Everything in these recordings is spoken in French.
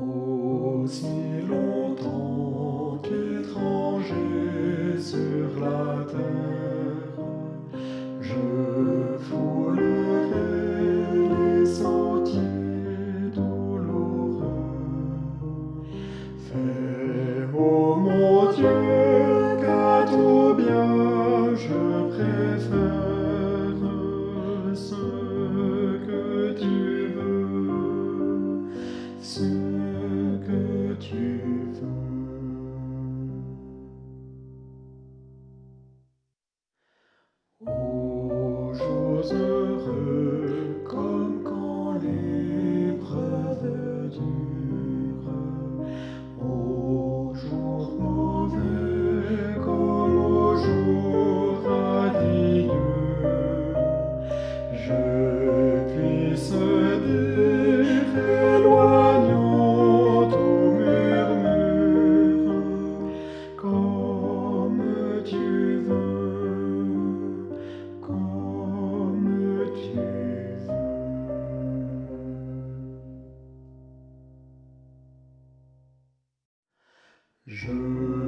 Aussi longtemps qu'étranger sur la terre, je foulerai les sentiers douloureux. Fais, oh mon Dieu, qu'à tout bien je préfère ce que tu veux. Heureux, comme Je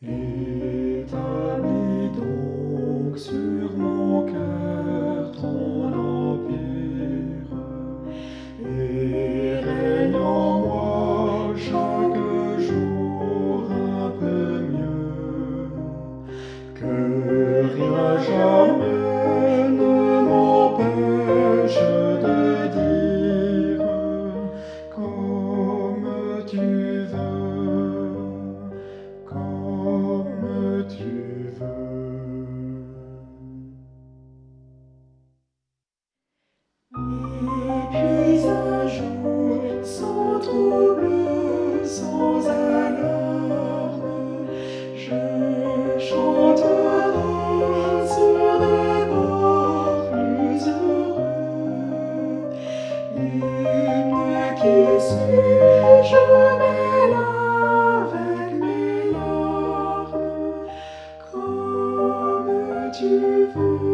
Établis donc sur mon cœur ton empire et règne en moi chaque jour un peu mieux. Que rien jamais tu veux.